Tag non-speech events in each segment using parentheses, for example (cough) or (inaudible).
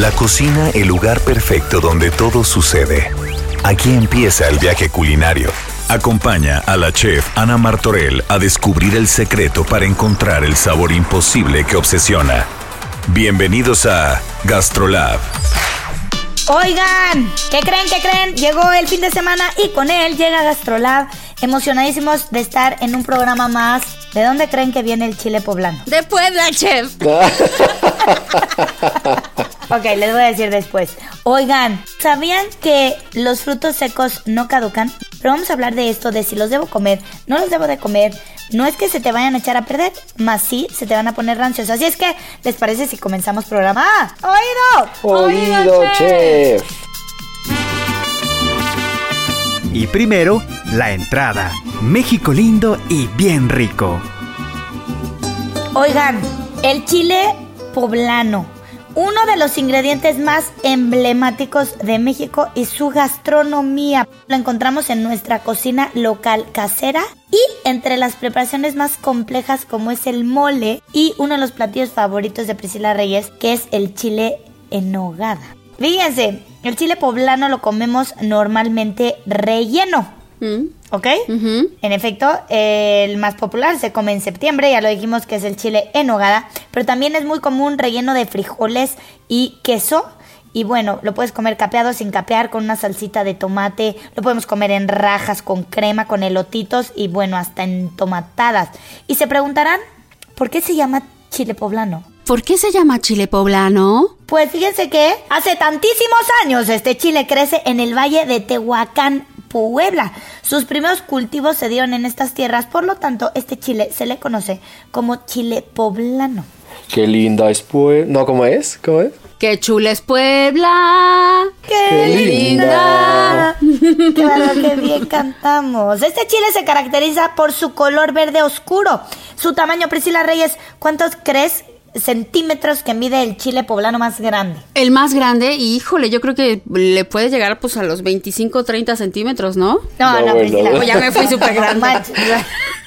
La cocina, el lugar perfecto donde todo sucede. Aquí empieza el viaje culinario. Acompaña a la chef Ana Martorell a descubrir el secreto para encontrar el sabor imposible que obsesiona. Bienvenidos a Gastrolab. Oigan, ¿qué creen? ¿Qué creen? Llegó el fin de semana y con él llega Gastrolab. Emocionadísimos de estar en un programa más. ¿De dónde creen que viene el chile poblano? De Puebla, chef. (laughs) Ok, les voy a decir después. Oigan, ¿sabían que los frutos secos no caducan? Pero vamos a hablar de esto, de si los debo comer, no los debo de comer. No es que se te vayan a echar a perder, más sí se te van a poner rancios. Así es que, ¿les parece si comenzamos programa? ¡Ah! ¡Oído! Oído, chef. Y primero, la entrada. México lindo y bien rico. Oigan, el chile poblano. Uno de los ingredientes más emblemáticos de México y su gastronomía. Lo encontramos en nuestra cocina local casera y entre las preparaciones más complejas como es el mole y uno de los platillos favoritos de Priscila Reyes que es el chile en nogada. Fíjense, el chile poblano lo comemos normalmente relleno. ¿Ok? En efecto, el más popular se come en septiembre, ya lo dijimos que es el chile en nogada, pero también es muy común relleno de frijoles y queso. Y bueno, lo puedes comer capeado sin capear con una salsita de tomate, lo podemos comer en rajas con crema, con elotitos y bueno, hasta en tomatadas. Y se preguntarán, ¿por qué se llama chile poblano? ¿Por qué se llama chile poblano? Pues fíjense que hace tantísimos años este chile crece en el valle de Tehuacán, Puebla. Sus primeros cultivos se dieron en estas tierras, por lo tanto, este chile se le conoce como chile poblano. Qué linda es pues. No, ¿cómo es? ¿Cómo es? ¡Qué chula es Puebla! ¡Qué, linda! Claro (laughs) que bien cantamos. Este chile se caracteriza por su color verde oscuro. Su tamaño, Priscila Reyes, ¿cuántos crees centímetros que mide el chile poblano más grande? El más grande, y híjole, yo creo que le puede llegar pues a los 25 o 30 centímetros, ¿no? No, No, no. Priscila. Pues ya me fui (laughs) súper grande. manches.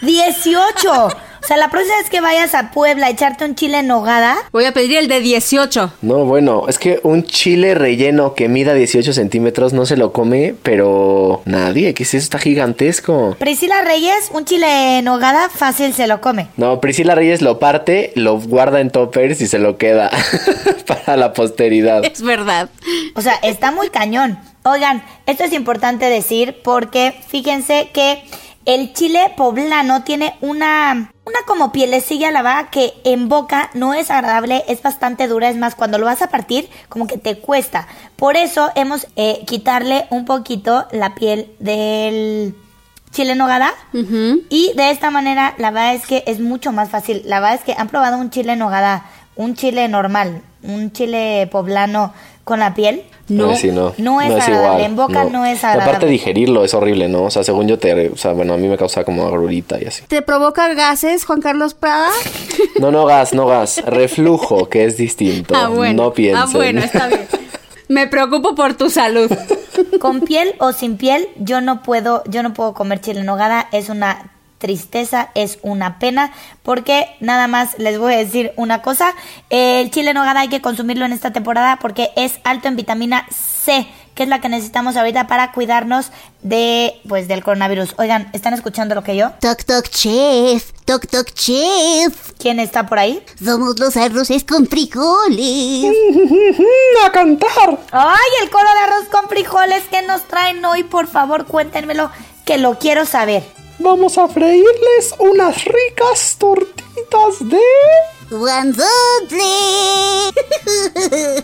18. O sea, la próxima vez que vayas a Puebla a echarte un chile en nogada, Voy a pedir el de 18. No, bueno, es que un chile relleno que mida 18 centímetros no se lo come, pero nadie, que si eso está gigantesco. Priscila Reyes, un chile en nogada fácil se lo come. No, Priscila Reyes lo parte, lo guarda en toppers y se lo queda (laughs) para la posteridad. Es verdad. O sea, está muy cañón. Oigan, esto es importante decir porque fíjense que el chile poblano tiene una, una como pielecilla lavada que en boca no es agradable, es bastante dura, es más, cuando lo vas a partir como que te cuesta. Por eso hemos eh, quitarle un poquito la piel del chile en nogada y de esta manera la verdad es que es mucho más fácil. La verdad es que han probado un chile en nogada, un chile normal, un chile poblano con la piel. No, Eh, sí, no, no es agradable, en boca no es Y Aparte agradable. digerirlo es horrible, ¿no? O sea, según yo te, o sea, bueno, a mí me causa como agrurita y así. ¿Te provoca gases, Juan Carlos Prada? (laughs) No, no gas, no gas, reflujo, que es distinto. (laughs) Ah, bueno. No piensen. Ah, bueno, está bien. Me preocupo por tu salud. Con piel o sin piel, yo no puedo, yo no puedo comer chile en nogada, es una tristeza, es una pena, porque nada más les voy a decir una cosa, el chile en nogada hay que consumirlo en esta temporada porque es alto en vitamina C, que es la que necesitamos ahorita para cuidarnos de pues del coronavirus. Oigan, ¿están escuchando lo que yo? Toc toc chef, toc toc chef. ¿Quién está por ahí? Somos los arroces con frijoles. (laughs) ¡A cantar! Ay, el coro de arroz con frijoles que nos traen hoy, por favor, cuéntenmelo, que lo quiero saber. Vamos a freírles unas ricas tortitas de... Guanzotle.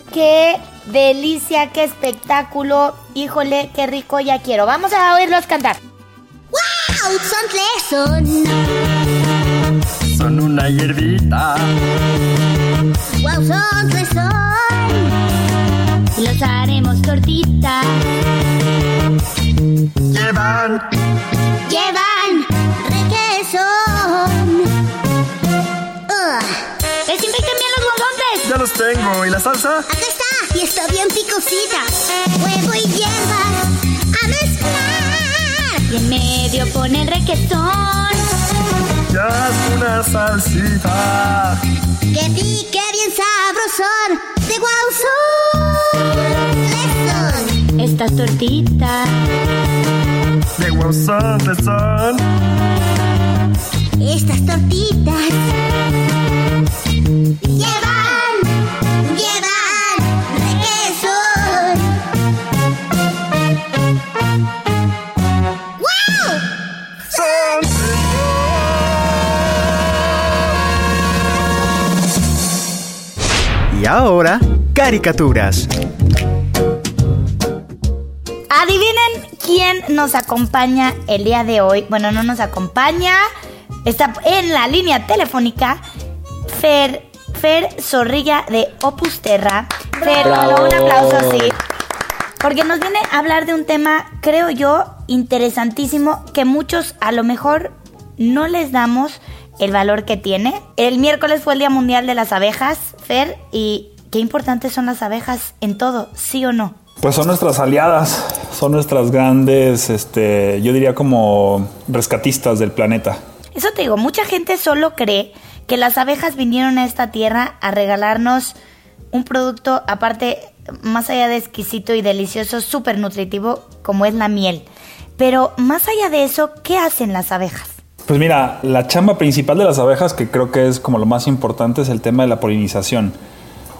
(laughs) Qué delicia, qué espectáculo. Híjole, qué rico, ya quiero. Vamos a oírlos cantar. ¡Wow! Son son. Son una hierbita. Wow, son son. Los haremos tortitas. Llevan Llevan Ugh, ¡Desinfecten bien los guantes! Ya los tengo. ¿Y la salsa? acá está, y está bien picosita. Huevo y hierbas a mezclar. Y en medio pone el requesón. Ya es una salsita. Que pique bien sabrosón. De guau son. Lesson. Estas tortitas. De guasón de son. Estas tortitas llevan, llevan requesón. ¡Wow! Y ahora, caricaturas. Adivinen quién nos acompaña el día de hoy. Bueno, no nos acompaña. Está en la línea telefónica Fer, Fer Zorrilla de Opus Terra. Fer, Bravo. un aplauso así. Porque nos viene a hablar de un tema, creo yo, interesantísimo que muchos a lo mejor no les damos el valor que tiene. El miércoles fue el Día Mundial de las Abejas, Fer, y qué importantes son las abejas en todo, ¿sí o no? Pues son nuestras aliadas, son nuestras grandes, este, yo diría como rescatistas del planeta. Eso te digo, mucha gente solo cree que las abejas vinieron a esta tierra a regalarnos un producto, aparte, más allá de exquisito y delicioso, súper nutritivo, como es la miel. Pero más allá de eso, ¿qué hacen las abejas? Pues mira, la chamba principal de las abejas, que creo que es como lo más importante, es el tema de la polinización.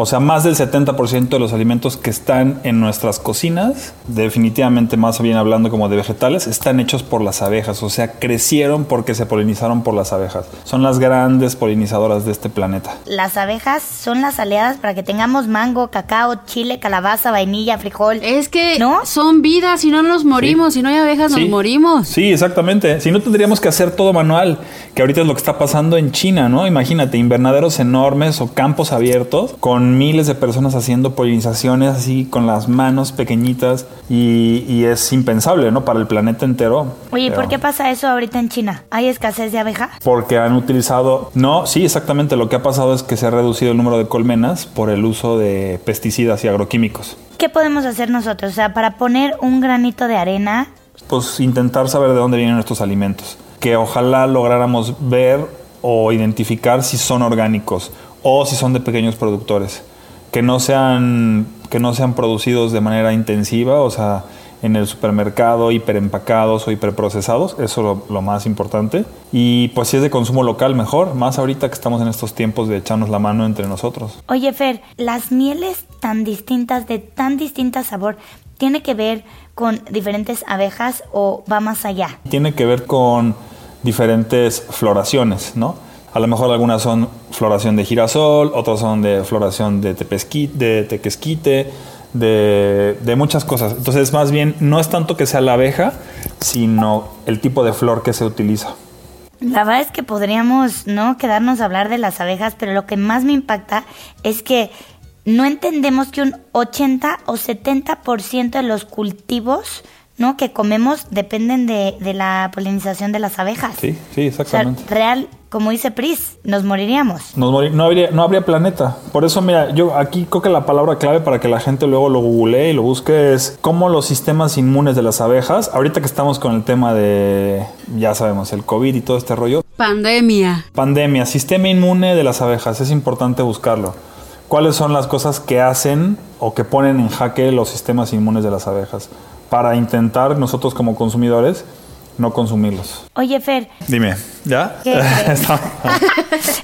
O sea, más del 70% de los alimentos que están en nuestras cocinas, definitivamente más bien hablando como de vegetales, están hechos por las abejas. O sea, crecieron porque se polinizaron por las abejas. Son las grandes polinizadoras de este planeta. Las abejas son las aliadas para que tengamos mango, cacao, chile, calabaza, vainilla, frijol. Es que ¿No? son vidas, si no nos morimos, si no hay abejas Sí. nos morimos. Sí, exactamente. Si no tendríamos que hacer todo manual, que ahorita es lo que está pasando en China, ¿no? Imagínate, invernaderos enormes o campos abiertos con miles de personas haciendo polinizaciones así con las manos pequeñitas y, y es impensable, ¿no? Para el planeta entero. Oye, ¿y Pero- ¿por qué pasa eso ahorita en China? ¿Hay escasez de abeja? Porque han utilizado... No, sí, exactamente. Lo que ha pasado es que se ha reducido el número de colmenas por el uso de pesticidas y agroquímicos. ¿Qué podemos hacer nosotros? O sea, para poner un granito de arena pues intentar saber de dónde vienen nuestros alimentos. Que ojalá lográramos ver o identificar si son orgánicos o si son de pequeños productores. Que no sean, que no sean producidos de manera intensiva, o sea, en el supermercado, hiperempacados o hiperprocesados, eso es lo, lo más importante. Y pues si es de consumo local, mejor, más ahorita que estamos en estos tiempos de echarnos la mano entre nosotros. Oye, Fer, las mieles tan distintas, de tan distinta sabor, ¿tiene que ver con diferentes abejas o va más allá? tiene que ver con diferentes floraciones, ¿no? A lo mejor algunas son floración de girasol, otras son de floración de, de tequesquite, de, de muchas cosas. Entonces, más bien, no es tanto que sea la abeja, sino el tipo de flor que se utiliza. La verdad es que podríamos no quedarnos a hablar de las abejas, pero lo que más me impacta es que no entendemos que un 80 o 70% de los cultivos ¿no? que comemos dependen de, de la polinización de las abejas. Sí, sí, O sea, exactamente. real, como dice Pris, nos moriríamos. Nos mori- no, habría, no habría planeta. Por eso, mira, yo aquí creo que la palabra clave para que la gente luego lo googlee y lo busque es cómo los sistemas inmunes de las abejas, ahorita que estamos con el tema de, ya sabemos, el COVID y todo este rollo, Pandemia. Pandemia, sistema inmune de las abejas, es importante buscarlo. ¿Cuáles son las cosas que hacen o que ponen en jaque los sistemas inmunes de las abejas? Para intentar nosotros como consumidores no consumirlos. Oye, Fer, Dime, ¿ya? (laughs) (laughs) ¿estás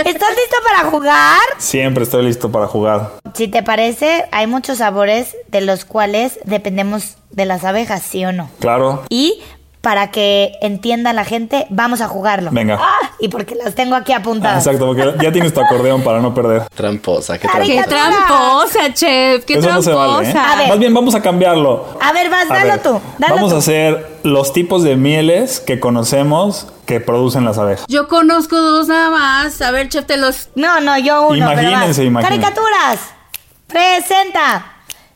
listo para jugar? Siempre estoy listo para jugar. Si te parece, hay muchos sabores de los cuales dependemos de las abejas, ¿sí o no? Claro. Y para que entienda la gente, vamos a jugarlo. Venga. Ah, y porque las tengo aquí Ah, apuntadas. Exacto, porque ya tienes tu acordeón para no perder. Tramposa, qué Caricatura. ¡Qué tramposa. tramposa, chef! ¡Qué Eso no tramposa! se vale. ¿eh? A ver. Más bien vamos a cambiarlo. A ver, vas, A dalo ver, tú. Dalo vamos tú. a hacer los tipos de mieles que conocemos que producen las abejas. Yo conozco dos nada más. A ver, chef, te los... No, no, yo uno. Imagínense, imagínense. Caricaturas. Presenta.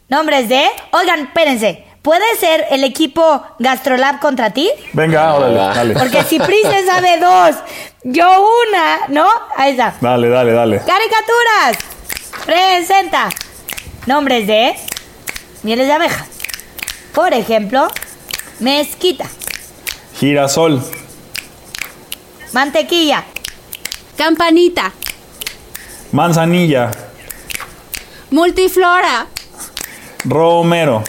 Nombres de. Oigan, espérense. ¿Puede ser el equipo Gastrolab contra ti? Venga, órale, dale. Porque si Prise sabe dos, yo una, ¿no? Ahí está. Dale, dale, dale. Caricaturas. Presenta. Nombres de mieles de abeja. Por ejemplo, mezquita, Girasol, mantequilla, Campanita. manzanilla, Multiflora. romero,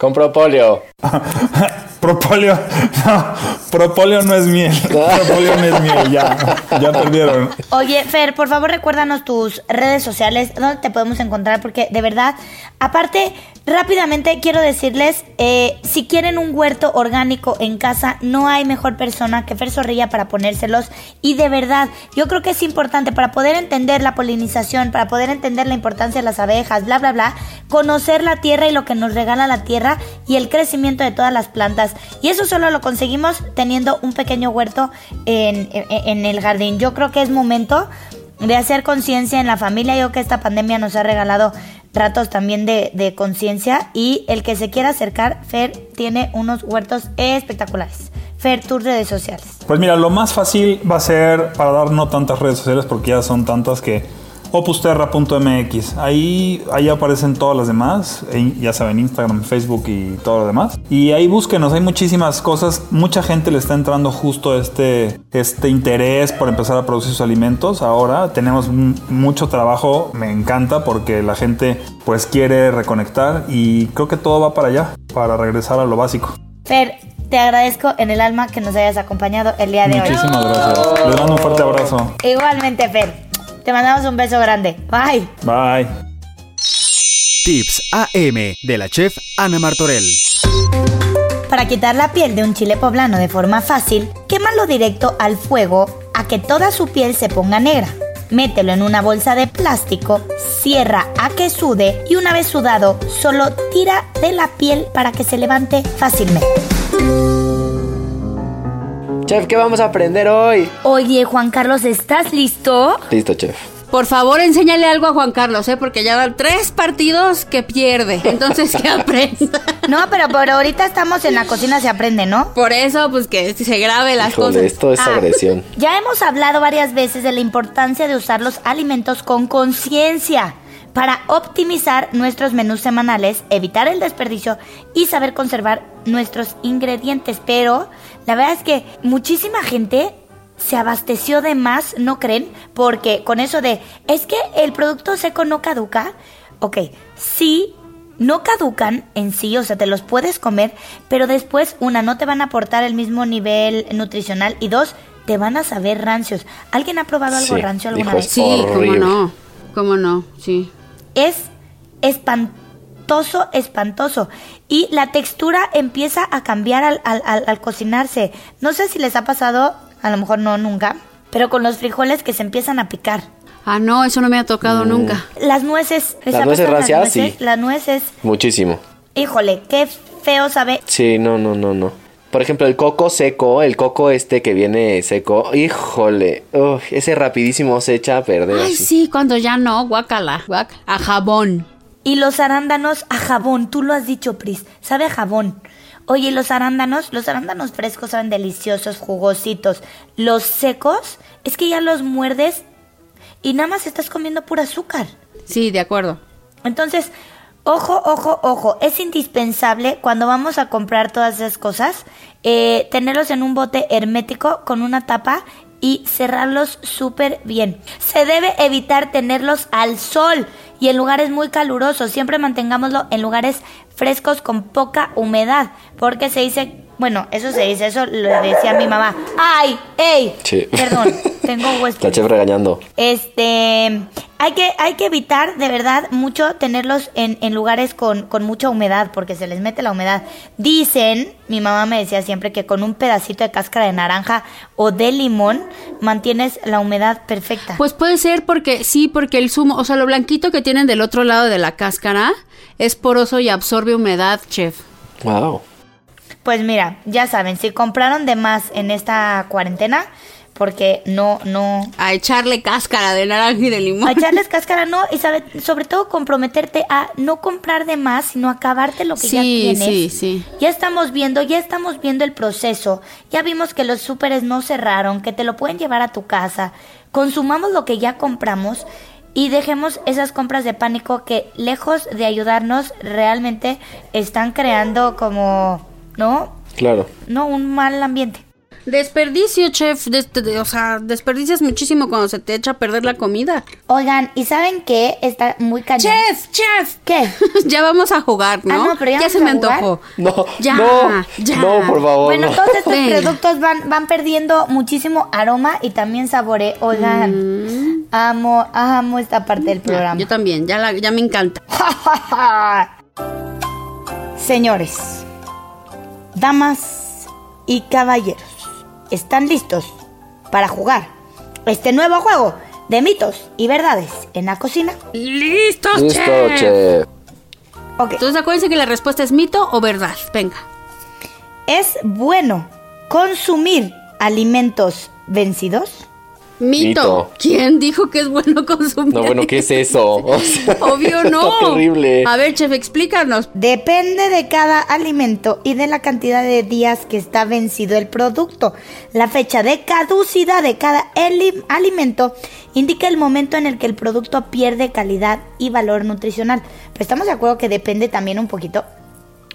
Con propóleo. (laughs) propóleo. No, propóleo no es miel. (laughs) Propóleo no es miel, ya. Ya perdieron. Oye, Fer, por favor recuérdanos tus redes sociales, dónde te podemos encontrar, porque de verdad, aparte, rápidamente quiero decirles, eh, si quieren un huerto orgánico en casa, no hay mejor persona que Fer Zorrilla para ponérselos. Y de verdad, yo creo que es importante para poder entender la polinización, para poder entender la importancia de las abejas, bla, bla, bla, conocer la tierra y lo que nos regala la tierra y el crecimiento de todas las plantas. Y eso solo lo conseguimos teniendo un pequeño huerto en, en- en el jardín. Yo creo que es momento de hacer conciencia en la familia. Yo que esta pandemia nos ha regalado ratos también de, de conciencia y el que se quiera acercar, Fer tiene unos huertos espectaculares. Fer, tus redes sociales. Pues mira, lo más fácil va a ser para dar no tantas redes sociales porque ya son tantas que opusterra.mx. Ahí, ahí aparecen todas las demás, ya saben, Instagram, Facebook y todo lo demás. Y ahí búsquenos, hay muchísimas cosas. Mucha gente le está entrando justo este, este interés por empezar a producir sus alimentos. Ahora tenemos mucho trabajo, me encanta porque la gente pues quiere reconectar y creo que todo va para allá, para regresar a lo básico. Fer, te agradezco en el alma que nos hayas acompañado el día de hoy. Muchísimas gracias. Les mando un fuerte abrazo. Igualmente, Fer. Te mandamos un beso grande. Bye. Bye. Tips AM de la chef Ana Martorell. Para quitar la piel de un chile poblano de forma fácil, quémalo directo al fuego a que toda su piel se ponga negra. Mételo en una bolsa de plástico, cierra a que sude y una vez sudado, solo tira de la piel para que se levante fácilmente. Chef, ¿qué vamos a aprender hoy? Oye, Juan Carlos, ¿estás listo? Listo, chef. Por favor, enséñale algo a Juan Carlos, ¿eh? Porque ya van tres partidos que pierde. Entonces, que aprenda. (laughs) No, pero por ahorita estamos en la cocina, se aprende, ¿no? Por eso, pues que se grabe las Híjole, cosas. esto es Ah, agresión. (laughs) Ya hemos hablado varias veces de la importancia de usar los alimentos con conciencia para optimizar nuestros menús semanales, evitar el desperdicio y saber conservar nuestros ingredientes. Pero la verdad es que muchísima gente se abasteció de más, ¿no creen? Porque con eso de, es que el producto seco no caduca. Ok, sí, no caducan en sí, o sea, te los puedes comer, pero después, una, no te van a aportar el mismo nivel nutricional y dos, te van a saber rancios. ¿Alguien ha probado algo Sí, rancio alguna vez? Sí, cómo no. Cómo no, sí. Es espantoso, espantoso. Y la textura empieza a cambiar al, al- al- al cocinarse. No sé si les ha pasado, a lo mejor no nunca, pero con los frijoles que se empiezan a picar. Ah, no, eso no me ha tocado nunca. Las nueces. ¿les Las ha nueces las nueces? sí. Las nueces. Muchísimo. Híjole, qué feo sabe. Sí, no, no, no, no. Por ejemplo, el coco seco, el coco este que viene seco, híjole, uf, ese rapidísimo se echa a perder Ay, así. sí, cuando ya no, guácala, guac, a jabón. Y los arándanos a jabón, tú lo has dicho, Pris, sabe a jabón. Oye, los arándanos, los arándanos frescos saben deliciosos, jugositos. Los secos, es que ya los muerdes y nada más estás comiendo pura azúcar. Sí, de acuerdo. Entonces, ojo, ojo, ojo, es indispensable cuando vamos a comprar todas esas cosas, eh, tenerlos en un bote hermético con una tapa y cerrarlos súper bien. Se debe evitar tenerlos al sol y en lugares muy calurosos. Siempre mantengámoslo en lugares frescos con poca humedad, porque se dice, bueno, eso se dice, eso lo decía mi mamá. ¡Ay! ¡Ey! Sí. Perdón, (laughs) tengo huéspedes. La chef regañando. Este, hay que, hay que evitar de verdad mucho tenerlos en, en lugares con, con mucha humedad, porque se les mete la humedad. Dicen, mi mamá me decía siempre que con un pedacito de cáscara de naranja o de limón mantienes la humedad perfecta. Pues puede ser porque sí, porque el zumo, o sea, lo blanquito que tienen del otro lado de la cáscara es poroso y absorbe humedad, chef. Wow. Pues mira, ya saben, si compraron de más en esta cuarentena, porque no, no, A echarle cáscara de naranja y de limón. a echarles (laughs) cáscara no, y sabe- sobre todo comprometerte a no comprar de más, sino acabarte lo que ya Sí, tienes. sí, sí. Ya estamos viendo, ya estamos viendo el proceso. Ya vimos que los súperes no cerraron, que te lo pueden llevar a tu casa. Consumamos lo que ya compramos y dejemos esas compras de pánico que lejos de ayudarnos realmente están creando como, ¿no? Claro. No, un mal ambiente. Desperdicio, chef. des- de- o sea, desperdicias muchísimo cuando se te echa a perder la comida. Oigan, ¿y saben qué? Está muy cañón. Chef, chef. ¿Qué? (laughs) ya vamos a jugar, ¿no? Ah, no, pero ya se vamos me a jugar. antojó. No, Ya, no, ya. no, por favor. Bueno, no. todos estos productos van, van perdiendo muchísimo aroma y también sabore. Oigan, amo, amo esta parte del programa. Yo también, ya, la- ya me encanta. (laughs) Señores, damas y caballeros, ¿están listos para jugar este nuevo juego de mitos y verdades en la cocina? ¡Listo, Listo, chef! Entonces acuérdense que la respuesta es mito o verdad. Venga. ¿es bueno consumir alimentos vencidos? Mito. Mito. ¿Quién dijo que es bueno consumir? No, bueno, ¿qué es eso? (laughs) O sea, Obvio (laughs) no. Está terrible. A ver, chef, explícanos. Depende de cada alimento y de la cantidad de días que está vencido el producto. La fecha de caducidad de cada alimento indica el momento en el que el producto pierde calidad y valor nutricional. Pero estamos de acuerdo que depende también un poquito.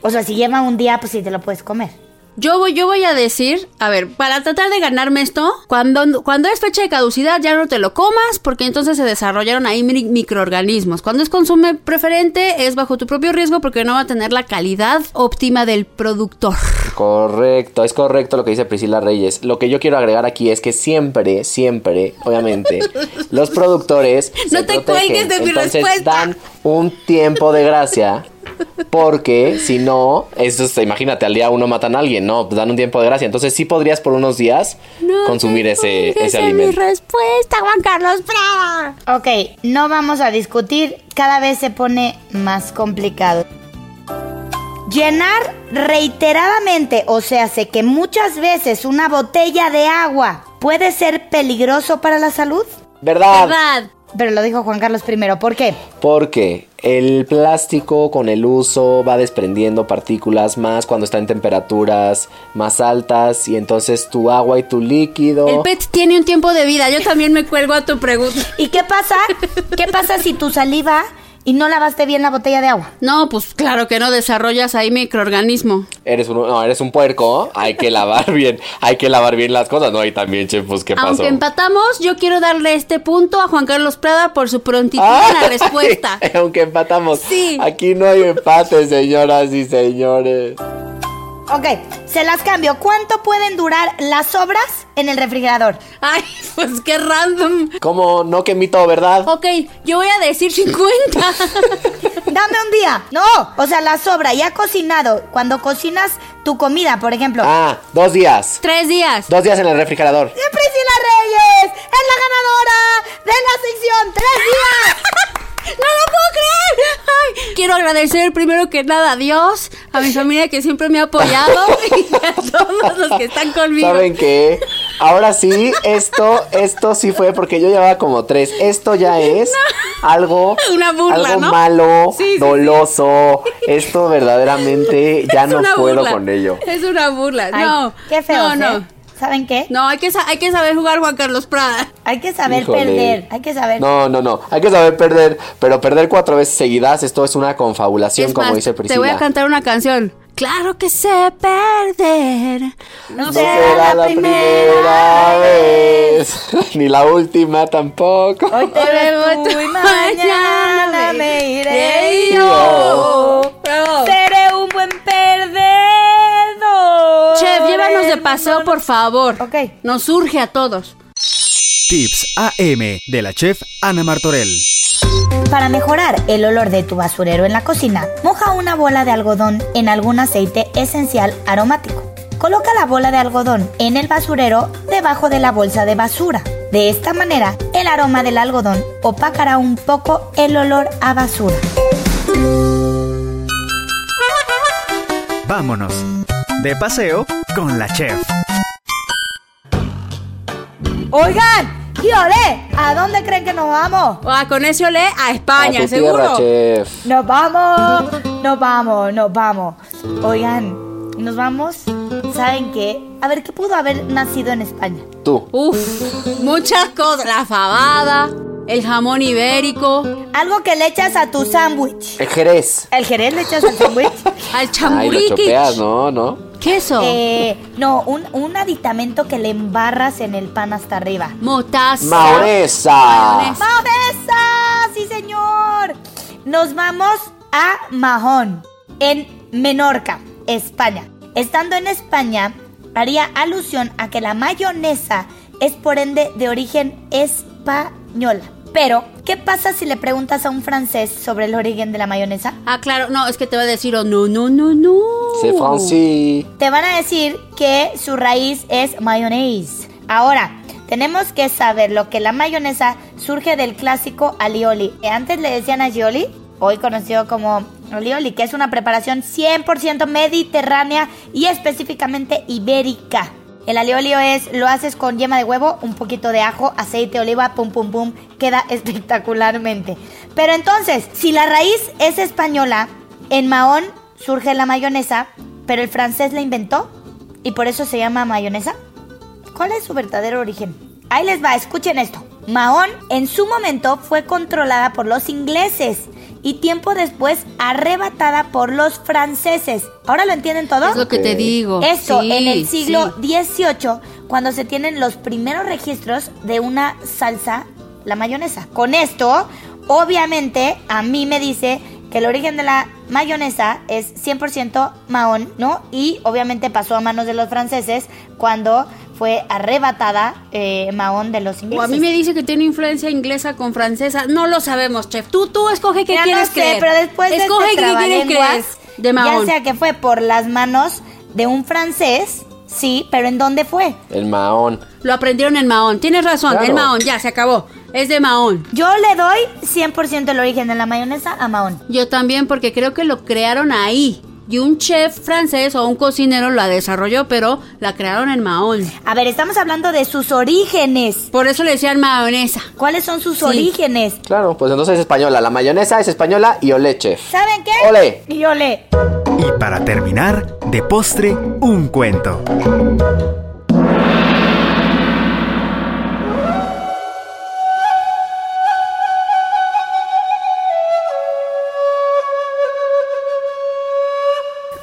O sea, si lleva un día, pues sí te lo puedes comer. Yo voy, yo voy a decir, a ver, para tratar de ganarme esto, cuando, cuando es fecha de caducidad ya no te lo comas porque entonces se desarrollaron ahí mi- microorganismos. Cuando es consume preferente es bajo tu propio riesgo porque no va a tener la calidad óptima del productor. Correcto, es correcto lo que dice Priscila Reyes. Lo que yo quiero agregar aquí es que siempre, siempre, obviamente, (laughs) los productores No se te protegen. cuelgues de mi Entonces respuesta. dan un tiempo de gracia. Porque si no, esto es- imagínate, al día uno matan a alguien, ¿no? Dan un tiempo de gracia. Entonces sí podrías por unos días consumir ese, ese alimento. respuesta, Juan Carlos Prada. Ok, no vamos a discutir, cada vez se pone más complicado. Llenar reiteradamente, o sea, sé que muchas veces una botella de agua puede ser peligroso para la salud. ¿Verdad? Verdad. Pero lo dijo Juan Carlos primero, ¿por qué? Porque el plástico con el uso va desprendiendo partículas más cuando está en temperaturas más altas y entonces tu agua y tu líquido... El PET tiene un tiempo de vida. Yo también me cuelgo a tu pregunta. ¿Y qué pasa? ¿Qué pasa si tu saliva y no lavaste bien la botella de agua? No, pues claro que no desarrollas ahí microorganismo. Eres un, no, eres un puerco, hay que lavar bien, hay que lavar bien las cosas, ¿no? Y también, chef, pues, ¿qué pasó? Aunque empatamos, yo quiero darle este punto a Juan Carlos Prada por su prontitud ¡Ay! en la (laughs) respuesta. Aunque empatamos. Sí. Aquí no hay empate, señoras y señores. Ok, se las cambio. ¿Cuánto pueden durar las sobras en el refrigerador? Ay, (laughs) pues qué random. ¿Cómo no que mito, verdad? Ok, yo voy a decir 50. (laughs) Dame un día. No, o sea, la sobra ya cocinado. Cuando cocinas tu comida, por ejemplo. Ah, dos días. Tres días. Dos días en el refrigerador. ¡Y Priscila Reyes es la ganadora de la sección Tres días. (laughs) ¡No lo puedo creer! Ay, quiero agradecer primero que nada a Dios, a mi familia que siempre me ha apoyado (laughs) y a todos los que están conmigo. ¿Saben qué? Ahora sí, esto, esto sí fue porque yo llevaba como tres. Esto ya (laughs) es algo, Una burla, algo ¿no? malo, Sí, sí, sí. doloso. (laughs) Esto verdaderamente ya Es no puedo burla. con ello. Es una burla. Ay, no. qué feo, No, no. ¿Saben qué? No, hay que, sa- hay que saber jugar Juan Carlos Prada. Hay que saber Híjole. perder. Hay que saber. No, no, no. Hay que saber perder, pero perder cuatro veces seguidas, esto es una confabulación, Es como más, dice te Priscila. voy a cantar una canción. Claro que sé perder. No No será la primera vez, (laughs) ni la última tampoco. Hoy te veo tú y mañana me iré yo. yo. Llévanos de paseo, mundo por favor. Ok. Nos surge a todos. Tips AM de la chef Ana Martorell. Para mejorar el olor de tu basurero en la cocina, moja una bola de algodón en algún aceite esencial aromático. Coloca la bola de algodón en el basurero debajo de la bolsa de basura. De esta manera, el aroma del algodón opacará un poco el olor a basura. Vámonos de paseo con la chef. Oigan, ¿y olé? ¿A dónde creen que nos vamos? Ah, con ese olé a A España, tu seguro. tierra, chef. Nos vamos, nos vamos, nos vamos. Oigan, nos vamos. ¿Saben qué? A ver, ¿qué pudo haber nacido en España? Tú. Uf, muchas cosas. La fabada, el jamón ibérico, Algo que le echas a tu sándwich. El Jerez. ¿El jerez le echas al sándwich? (laughs) al chopeas, ¿no? ¿No? Queso, Eh, no, un, un aditamento que le embarras en el pan hasta arriba. motaza. Mayonesa. ¡Mahonesa! ¡Sí, señor! Nos vamos a Mahón, en Menorca, España. Estando en España, haría alusión a que la mayonesa es por ende de origen española. Pero, ¿qué pasa si le preguntas a un francés sobre el origen de la mayonesa? Ah, claro, no, es que te va a decir, oh, no, no, no, no. C'est Francis. Te van a decir que su raíz es mayonnaise. Ahora, tenemos que saber lo que la mayonesa surge del clásico alioli. que Antes le decían alioli, hoy conocido como alioli, que es una preparación 100% mediterránea y específicamente ibérica. El aliolio es, lo haces con yema de huevo, un poquito de ajo, aceite, oliva, pum, pum, pum, queda (laughs) espectacularmente. Pero entonces, si la raíz es española, en Mahón surge la mayonesa, pero el francés la inventó y por eso se llama mayonesa. ¿Cuál es su verdadero origen? Ahí les va, escuchen esto. Mahón en su momento fue controlada por los ingleses y tiempo después arrebatada por los franceses. ¿Ahora lo entienden todo? Es lo que te digo. Eso, Sí, en el siglo sí. XVIII, cuando se tienen los primeros registros de una salsa, la mayonesa. Con esto, obviamente, a mí me dice que el origen de la mayonesa es 100% mahón, ¿no? Y obviamente pasó a manos de los franceses cuando fue arrebatada eh, mahón de los O ingleses. a mí me dice que tiene influencia inglesa con francesa. No lo sabemos, chef. Tú, tú escoge qué Ya quieres no sé, creer. pero después de este qué quieres creer. De ya Mahón. sea que fue por las manos de un francés, sí, pero ¿en dónde fue? El Mahón. Lo aprendieron en Mahón. Tienes razón, Claro. el Mahón, ya se acabó. Es de Mahón. Yo le doy 100% el origen de la mayonesa a Mahón. Yo también, porque creo que lo crearon ahí. Y un chef francés o un cocinero la desarrolló, pero la crearon en Mahón. A ver, estamos hablando de sus orígenes. Por eso le decían mayonesa. ¿Cuáles son sus Sí. orígenes? Claro, pues entonces es española. La mayonesa es española y olé, chef. ¿Saben qué? Ole. Y ole. Y para terminar, de postre, un cuento.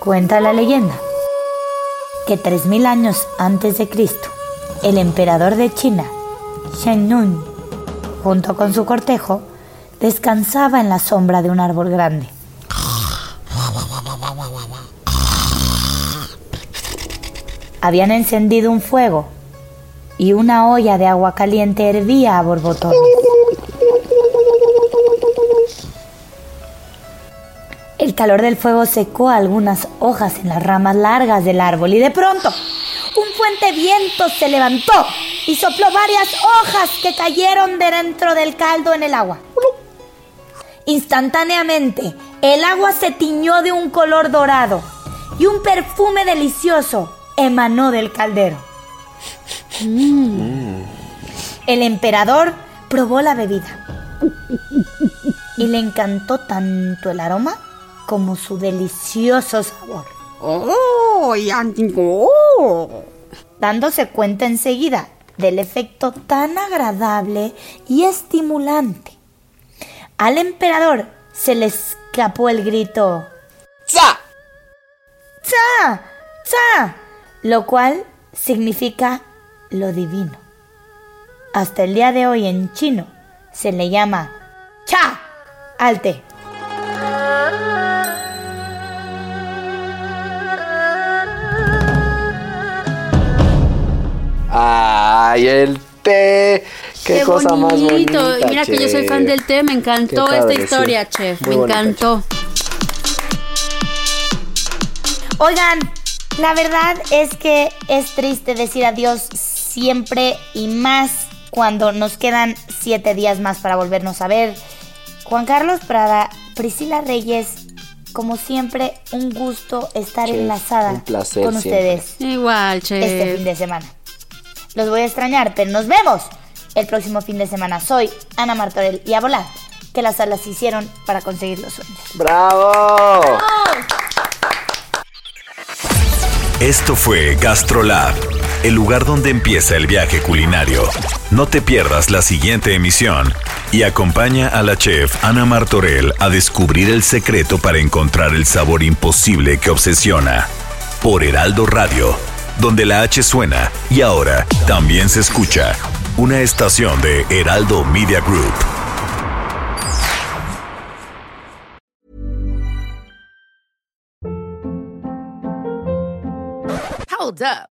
Cuenta la leyenda que 3000 años antes de Cristo, el emperador de China, Shen Nun, junto con su cortejo, descansaba en la sombra de un árbol grande. Habían encendido un fuego y una olla de agua caliente hervía a borbotones. Calor del fuego secó algunas hojas en las ramas largas del árbol y de pronto un fuerte viento se levantó y sopló varias hojas que cayeron de dentro del caldo en el agua. Instantáneamente, el agua se tiñó de un color dorado y un perfume delicioso emanó del caldero. El emperador probó la bebida y le encantó tanto el aroma como su delicioso sabor. ¡Oh! oh. dándose cuenta enseguida del efecto tan agradable y estimulante. Al emperador se le escapó el grito ¡Za! ¡Cha! ¡Cha! Lo cual significa lo divino. Hasta el día de hoy en chino se le llama Cha al ¡Ay, el té! ¡Qué, cosa más bonita! Y Mira que yo soy chef. fan del té, me encantó esta sí. historia, chef. Muy me bonita, encantó. Oigan, la verdad es que es triste decir adiós siempre y más cuando nos quedan siete días más para volvernos a ver. Juan Carlos Prada, Priscila Reyes como siempre, un gusto estar Chef, enlazada un placer con siempre. ustedes Igual, che. este fin de semana. Los voy a extrañar, pero nos vemos el próximo fin de semana. Soy Ana Martorell y a volar, que las alas se hicieron para conseguir los sueños. ¡Bravo! Esto fue GastroLab, el lugar donde empieza el viaje culinario. No te pierdas la siguiente emisión y acompaña a la chef Ana Martorell a descubrir el secreto para encontrar el sabor imposible que obsesiona. Por Heraldo Radio, donde la H suena y ahora también se escucha. Una estación de Heraldo Media Group. Hold up.